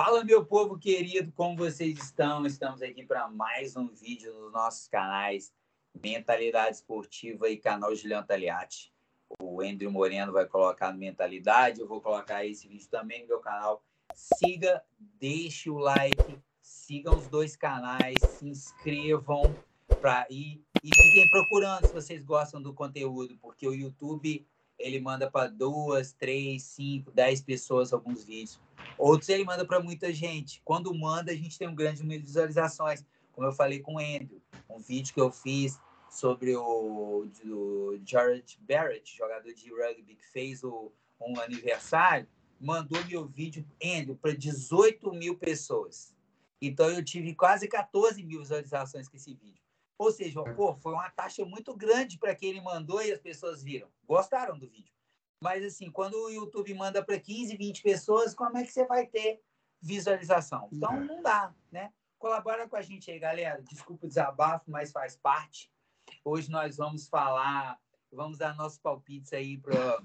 Fala, meu povo querido, como vocês estão? Estamos aqui para mais um vídeo nos nossos canais Mentalidade Esportiva e canal Juliano Taliati. O Andrew Moreno vai colocar Mentalidade, eu vou colocar esse vídeo também no meu canal. Siga, deixe o like, sigam os dois canais, se inscrevam para ir e fiquem procurando se vocês gostam do conteúdo, porque o YouTube ele manda para duas, três, cinco, dez pessoas alguns vídeos. Outros ele manda para muita gente. Quando manda, a gente tem um grande número de visualizações. Como eu falei com o Andrew, um vídeo que eu fiz sobre o do Jared Barrett, jogador de rugby que fez o, um aniversário, mandou meu vídeo, Andrew, para 18 mil pessoas. Então eu tive quase 14 mil visualizações com esse vídeo. Ou seja, pô, foi uma taxa muito grande para que ele mandou e as pessoas viram. Gostaram do vídeo. Mas, assim, quando o YouTube manda para 15, 20 pessoas, como é que você vai ter visualização? Então, não dá, né? Colabora com a gente aí, galera. Desculpa o desabafo, mas faz parte. Hoje nós vamos falar, vamos dar nossos palpites aí para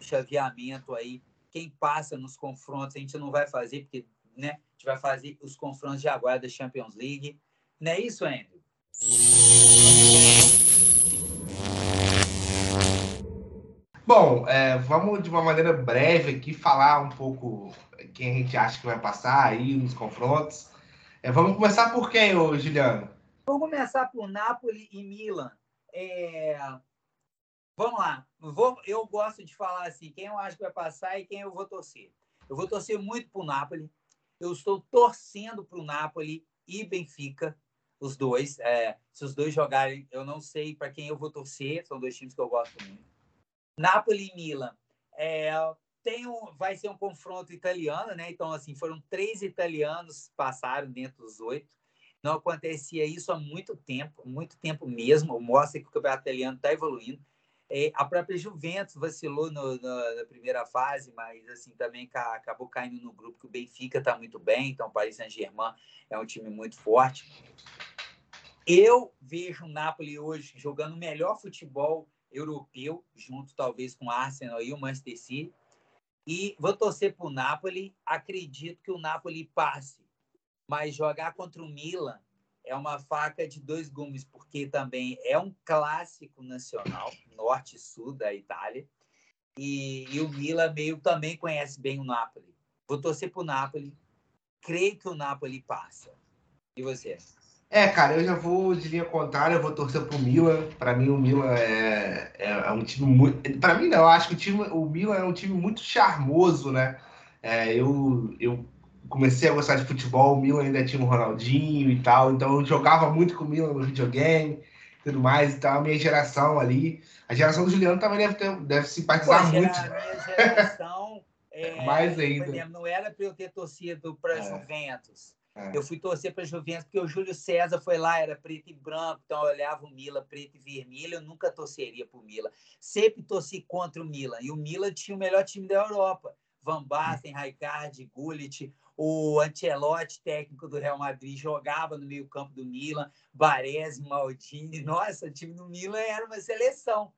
chaveamento aí. Quem passa nos confrontos, a gente não vai fazer, porque né, a gente vai fazer os confrontos de agora da Champions League. Não é isso, Andrew? Bom, é, vamos de uma maneira breve aqui falar um pouco quem a gente acha que vai passar aí nos confrontos. É, vamos começar por quem, ô, Juliano? Vamos começar por Napoli e Milan. É... Vamos lá. Vou... Eu gosto de falar assim, quem eu acho que vai passar e quem eu vou torcer. Eu vou torcer muito para o Napoli. Eu estou torcendo para o Napoli e Benfica os dois. É, se os dois jogarem, eu não sei para quem eu vou torcer, são dois times que eu gosto muito. Napoli e Milan. É, tem um, vai ser um confronto italiano, né? Então, assim, foram três italianos passaram dentro dos oito. Não acontecia isso há muito tempo, muito tempo mesmo. Mostra que o campeonato italiano está evoluindo. É, a própria Juventus vacilou no, no, na primeira fase, mas assim também ca, acabou caindo no grupo que o Benfica está muito bem. Então, o Paris Saint-Germain é um time muito forte. Eu vejo o Napoli hoje jogando o melhor futebol europeu, junto talvez com o Arsenal e o Manchester City. E vou torcer para o Napoli. Acredito que o Napoli passe. Mas jogar contra o Milan é uma faca de dois gumes, porque também é um clássico nacional, norte e sul da Itália. E, e o Milan meio também conhece bem o Napoli. Vou torcer para o Napoli. Creio que o Napoli passa. E você? É, cara, eu já vou de linha contrária, eu vou torcer pro Milan. Para mim, o Milan é, é, é, um time muito. Para mim, não, eu acho que o, time, o Milan é um time muito charmoso, né? É, eu, eu comecei a gostar de futebol, o Milan ainda tinha o Ronaldinho e tal, então eu jogava muito com o Milan no videogame e tudo mais. Então, a minha geração ali, a geração do Juliano também deve, ter, deve simpatizar Pô, muito. A minha geração. é, Mais ainda. Não era para eu ter torcido para é. Juventus. É. Eu fui torcer para a Juventus porque o Júlio César foi lá, era preto e branco, então eu olhava o Mila preto e vermelho, eu nunca torceria para o Mila. Sempre torci contra o Milan. E o Milan tinha o melhor time da Europa. Van Basten, Rijkaard, Gullit, o Ancelotti, técnico do Real Madrid, jogava no meio campo do Milan, Baresi, Maldini. Nossa, o time do Milan era uma seleção.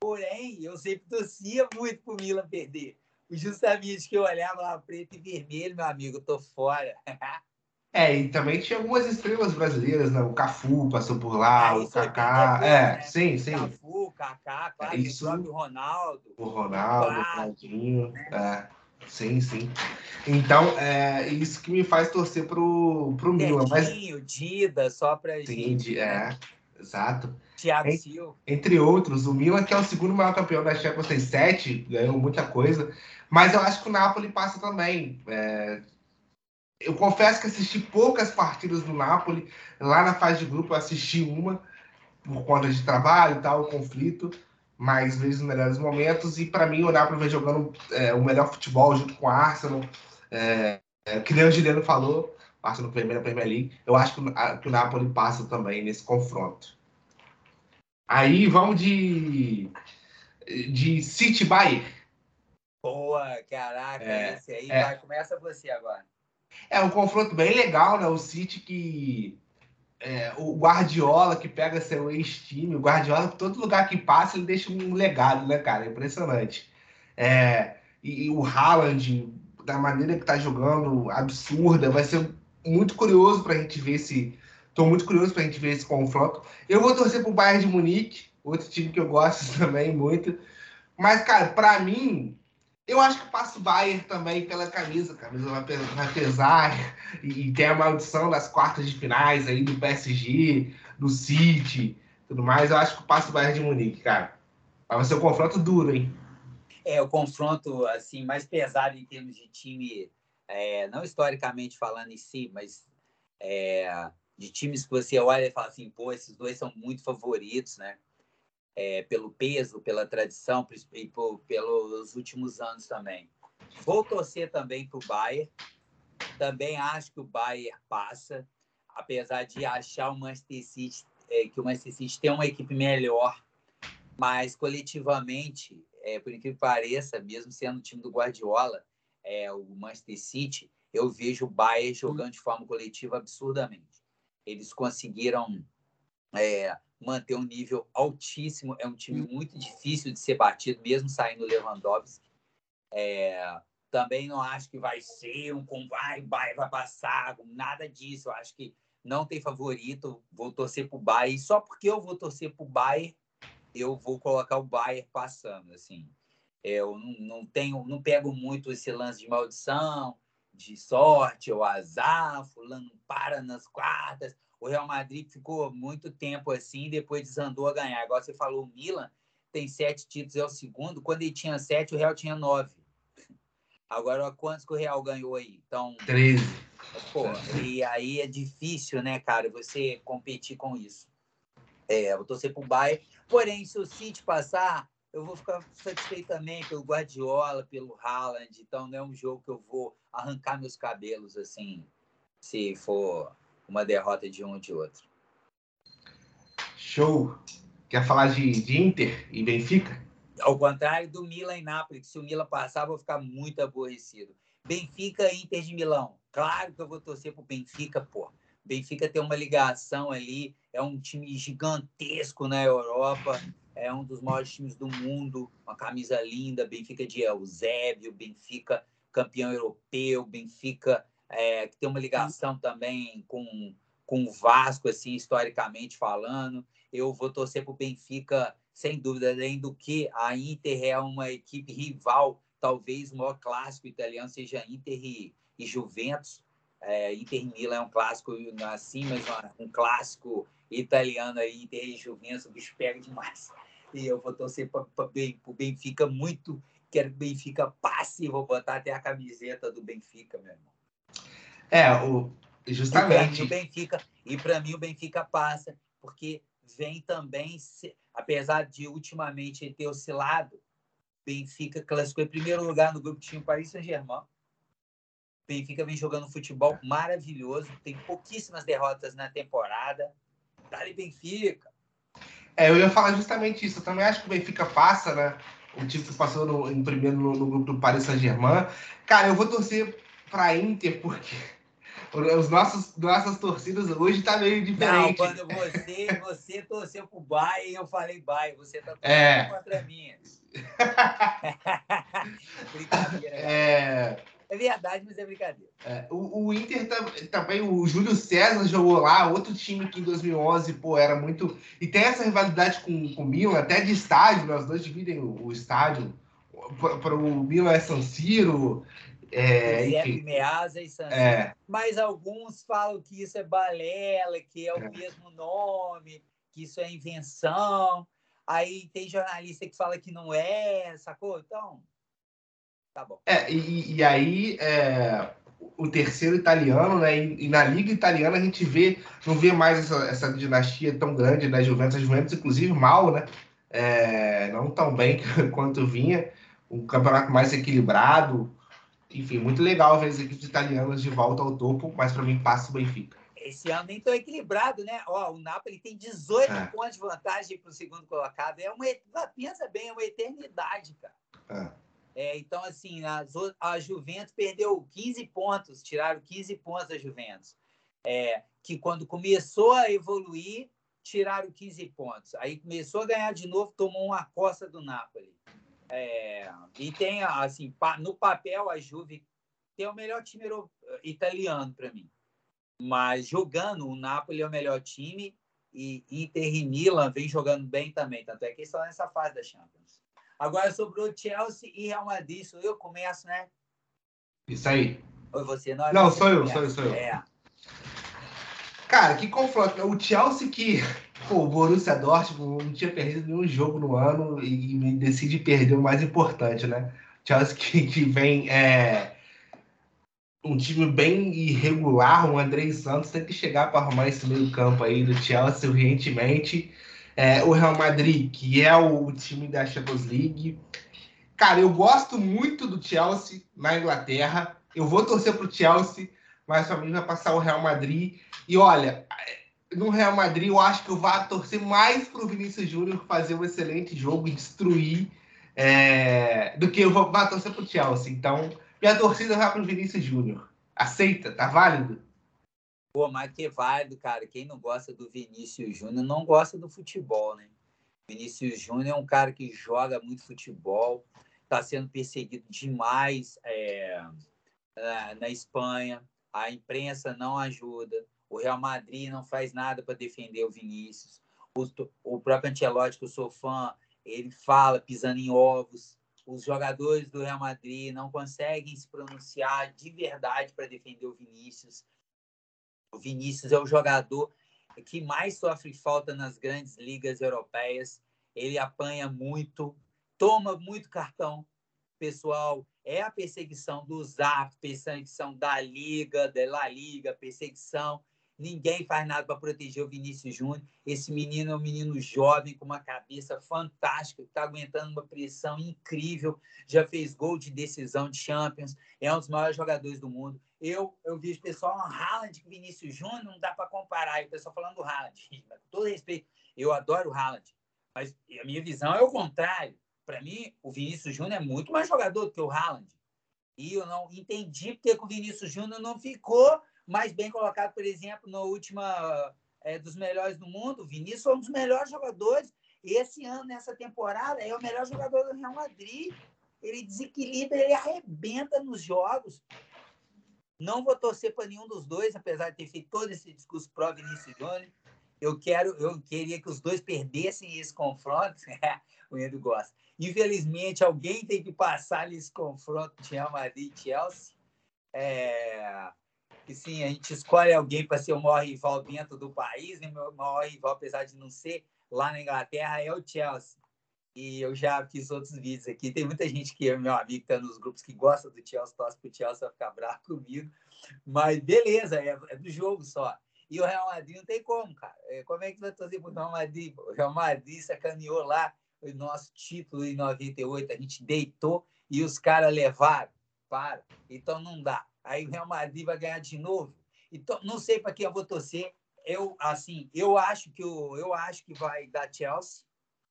Porém, eu sempre torcia muito para o Milan perder. Justamente que eu olhava lá preto e vermelho, meu amigo, tô fora. É, e também tinha algumas estrelas brasileiras, né? O Cafu passou por lá, ah, o Kaká. É, é, sim, sim. Cafu, Kaká, claro, isso, o Ronaldo. O Ronaldo, o Claudinho. Né? É. Sim, sim. Então, é isso que me faz torcer pro, pro Milan. Mas... Dida, só pra sim, gente. É, né? exato. Thiago Silva. Entre outros, o Milan, que é o segundo maior campeão da Champions, tem sete, ganhou muita coisa. Mas eu acho que o Napoli passa também. É, eu confesso que assisti poucas partidas do Napoli. Lá na fase de grupo eu assisti uma, por conta de trabalho e tal, o conflito, mas vejo os melhores momentos. E para mim o Napoli vem jogando é, o melhor futebol junto com o Arsenal. É, é, que nem o Juliano falou, o Arsenal primeira Premier League. Eu acho que, que o Napoli passa também nesse confronto. Aí vamos de, de City Bayern. Boa, caraca, é, esse aí é, vai, começa você agora. É um confronto bem legal, né? O City que. É, o Guardiola que pega seu ex-time, o Guardiola, todo lugar que passa, ele deixa um legado, né, cara? Impressionante. É, e, e, o Haaland, da maneira que está jogando, absurda. Vai ser muito curioso para a gente ver esse. Estou muito curioso para a gente ver esse confronto. Eu vou torcer para o Bayern de Munique, outro time que eu gosto também muito. Mas, cara, para mim, eu acho que passa o Bayern também pela camisa. A camisa vai pesar e, tem a maldição das quartas de finais aí do PSG, do City, tudo mais. Eu acho que passa o Bayern de Munique, cara. Vai ser um confronto duro, hein? É, o confronto assim mais pesado em termos de time, é, não historicamente falando em si, mas é, de times que você olha e fala assim, pô, esses dois são muito favoritos, né? É, pelo peso, pela tradição e por, pelos últimos anos também. Vou torcer também para o Bayern. Também acho que o Bayern passa, apesar de achar o Manchester City, é, que o Manchester City tem uma equipe melhor, mas coletivamente é, por incrível que pareça, mesmo sendo o time do Guardiola, é, o Manchester City, eu vejo o Bayern jogando de forma coletiva absurdamente. Eles conseguiram é, manter um nível altíssimo. É um time muito difícil de ser batido, mesmo saindo o Lewandowski. É, também não acho que vai ser um vai, vai, vai passar, nada disso. Eu acho que não tem favorito. Vou torcer para o Bayern. Só porque eu vou torcer para o Bayern, eu vou colocar o Bayern passando, assim. Eu não, não tenho, não pego muito esse lance de maldição, de sorte ou azar, fulano para nas quartas. O Real Madrid ficou muito tempo assim, depois desandou a ganhar. Agora você falou, o Milan tem sete títulos, é o segundo. Quando ele tinha sete, o Real tinha nove. Agora, quantos que o Real ganhou aí? Então, 13. Pô, e aí é difícil, né, cara, você competir com isso. É, eu vou torcer pro Bayern. Porém, se o City passar, eu vou ficar satisfeito também pelo Guardiola, pelo Haaland. Então, não é um jogo que eu vou arrancar meus cabelos, assim, se for uma derrota de um ou de outro. Show! Quer falar de, de Inter e Benfica? Ao contrário do Milan e Nápoles, que se o Milan passar, eu vou ficar muito aborrecido. Benfica e Inter de Milão. Claro que eu vou torcer pro Benfica, pô. Benfica tem uma ligação ali, é um time gigantesco na Europa, é um dos maiores times do mundo, uma camisa linda, Benfica de Eusébio, Benfica campeão europeu, Benfica é, que tem uma ligação também com, com o Vasco, assim, historicamente falando. Eu vou torcer para o Benfica, sem dúvida, além do que a Inter é uma equipe rival, talvez o maior clássico italiano seja Inter e, e Juventus. É, Inter Milan é um clássico assim, mas um clássico italiano aí, Inter e Juventus, o bicho pega demais. E eu vou torcer para o Benfica muito. Quero que o Benfica passe, vou botar até a camiseta do Benfica, meu irmão. É, o, justamente. E o Benfica, e para mim o Benfica passa, porque vem também, apesar de ultimamente ter oscilado, Benfica classificou em primeiro lugar no grupo tinha o Paris Saint-Germain Benfica vem jogando futebol maravilhoso, tem pouquíssimas derrotas na temporada. Dali Benfica. É, eu ia falar justamente isso. Eu também acho que o Benfica passa, né? O time que passou no, em primeiro no, no, grupo do Paris Saint-Germain. Cara, eu vou torcer para Inter porque os nossos nossas torcidas hoje tá meio diferente. Não, quando você você torceu pro Bayern, eu falei Bayern, você tá torcendo é. contra mim. Brincadeira. É. É verdade, mas é brincadeira. É, o, o, Inter também, o Júlio César jogou lá, outro time que em 2011, pô, era muito. E tem essa rivalidade com, com o Milan, até de estádio, nós né? dois dividem o, o estádio. Para o Milan é San Siro. É, enfim. Meazza e San Siro. É. Mas alguns falam que isso é balela, que é o é. mesmo nome, que isso é invenção. Aí tem jornalista que fala que não é, sacou? Então. Tá bom. É, e, e aí é, o terceiro italiano, né? E, e, na Liga Italiana a gente vê, não vê mais essa, essa dinastia tão grande da Juventus, a Juventus, inclusive, mal, né? É, não tão bem quanto vinha. Um campeonato mais equilibrado. Enfim, muito legal ver as equipes italianas de volta ao topo, mas para mim passa o Benfica. Esse ano nem tão equilibrado, né? Ó, o Napoli tem 18 é. pontos de vantagem para o segundo colocado. É uma, pensa bem, é uma eternidade, cara. É. É, então, assim, a, a Juventus perdeu 15 pontos, tiraram 15 pontos da Juventus. É, que quando começou a evoluir, tiraram 15 pontos. Aí começou a ganhar de novo, tomou uma costa do Napoli. É, e tem, assim, no papel, a Juve tem o melhor time italiano para mim. Mas jogando, o Napoli é o melhor time e Inter e Milan vem jogando bem também. Tanto é que estão nessa fase da Champions. Agora, sobre o Chelsea e Real Madrid, sou eu começo, né? Isso aí. Ou você? Não, não você sou eu, sou eu, sou eu. É. Cara, que confronto. O Chelsea que, pô, o Borussia Dortmund não tinha perdido nenhum jogo no ano e decide perder o mais importante, né? Chelsea que, que vem é, um time bem irregular, o André Santos tem que chegar para arrumar esse meio campo aí do Chelsea urgentemente. É, o Real Madrid, que é o time da Champions League. Cara, eu gosto muito do Chelsea na Inglaterra. Eu vou torcer para o Chelsea, mas para mim vai passar o Real Madrid. E olha, no Real Madrid eu acho que eu vou torcer mais para o Vinícius Júnior fazer um excelente jogo e destruir é, do que eu vou torcer para o Chelsea. Então, minha torcida vai para o Vinícius Júnior. Aceita? Tá válido? Pô, mas que válido, cara. Quem não gosta do Vinícius Júnior não gosta do futebol, né? Vinícius Júnior é um cara que joga muito futebol, está sendo perseguido demais é, na Espanha. A imprensa não ajuda. O Real Madrid não faz nada para defender o Vinícius. O, o próprio Ancelotti, que eu sou fã, ele fala pisando em ovos os jogadores do Real Madrid não conseguem se pronunciar de verdade para defender o Vinícius. O Vinícius é o jogador que mais sofre falta nas grandes ligas europeias. Ele apanha muito, toma muito cartão pessoal. É a perseguição do Zap, perseguição da Liga, da La Liga, perseguição Ninguém faz nada para proteger o Vinícius Júnior. Esse menino é um menino jovem, com uma cabeça fantástica, está aguentando uma pressão incrível. Já fez gol de decisão de Champions, é um dos maiores jogadores do mundo. Eu, eu vejo o pessoal, um Haaland com Vinícius Júnior, não dá para comparar. E o pessoal falando do Haaland. Com todo respeito, eu adoro o Haaland. Mas a minha visão é o contrário. Para mim, o Vinícius Júnior é muito mais jogador do que o Haaland. E eu não entendi porque o Vinícius Júnior não ficou mais bem colocado, por exemplo, no última é, dos melhores do mundo. O Vinícius foi um dos melhores jogadores. Esse ano, nessa temporada, é o melhor jogador do Real Madrid. Ele desequilibra, ele arrebenta nos jogos. Não vou torcer para nenhum dos dois, apesar de ter feito todo esse discurso pró Vinícius Júnior. Eu quero, eu queria que os dois perdessem esse confronto. o Edu gosta. Infelizmente, alguém tem que passar nesse confronto de Real Madrid e Chelsea. É, que sim, a gente escolhe alguém para ser o maior rival dentro do país, e meu maior rival, apesar de não ser lá na Inglaterra, é o Chelsea. E eu já fiz outros vídeos aqui. Tem muita gente que é meu amigo, está nos grupos que gosta do Chelsea, torce para o Chelsea, vai ficar bravo comigo. Mas beleza, é, é, do jogo só. E o Real Madrid não tem como, cara. É, como é que vai torcer para o Real Madrid? O Real Madrid sacaneou lá nosso título em 98, a gente deitou e os caras levaram. Para. Então não dá aí o Real Madrid vai ganhar de novo. Então, não sei para quem eu vou torcer. Eu, assim, eu acho que o, eu acho que vai dar Chelsea,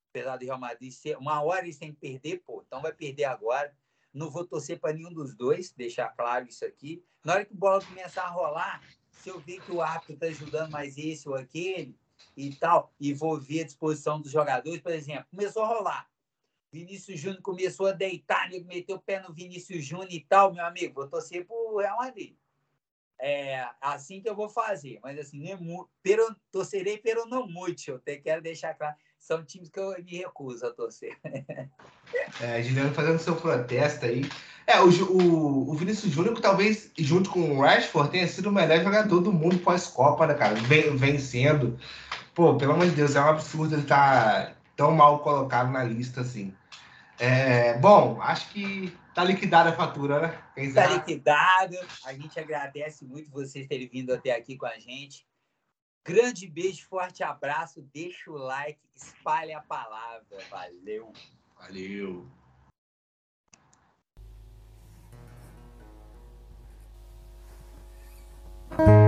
apesar do Real Madrid ser. Uma hora eles têm que perder, pô, então vai perder agora. Não vou torcer para nenhum dos dois, deixar claro isso aqui. Na hora que a bola começar a rolar, se eu ver que o árbitro está ajudando mais esse ou aquele e tal, e vou ver a disposição dos jogadores, por exemplo, começou a rolar. Vinícius Júnior começou a deitar, nego meteu o pé no Vinícius Júnior e tal, meu amigo, vou torcer pro Real Madrid. É assim que eu vou fazer, mas assim, nem pero, torcerei pero não muito, eu quero deixar claro, são times que eu me recuso a torcer. É, Juliano fazendo seu protesto aí. É, o, o, o Vinícius Júnior, talvez, junto com o Rashford, tenha sido o melhor jogador do mundo pós-Copa, né, cara? Vencendo pô, pelo amor de Deus, é um absurdo ele estar tá tão mal colocado na lista assim. É, bom, acho que tá liquidada a fatura, né? Está tá. A gente agradece muito vocês terem vindo até aqui com a gente. Grande beijo, forte abraço, deixa o like, espalhe a palavra. Valeu. Valeu. Valeu.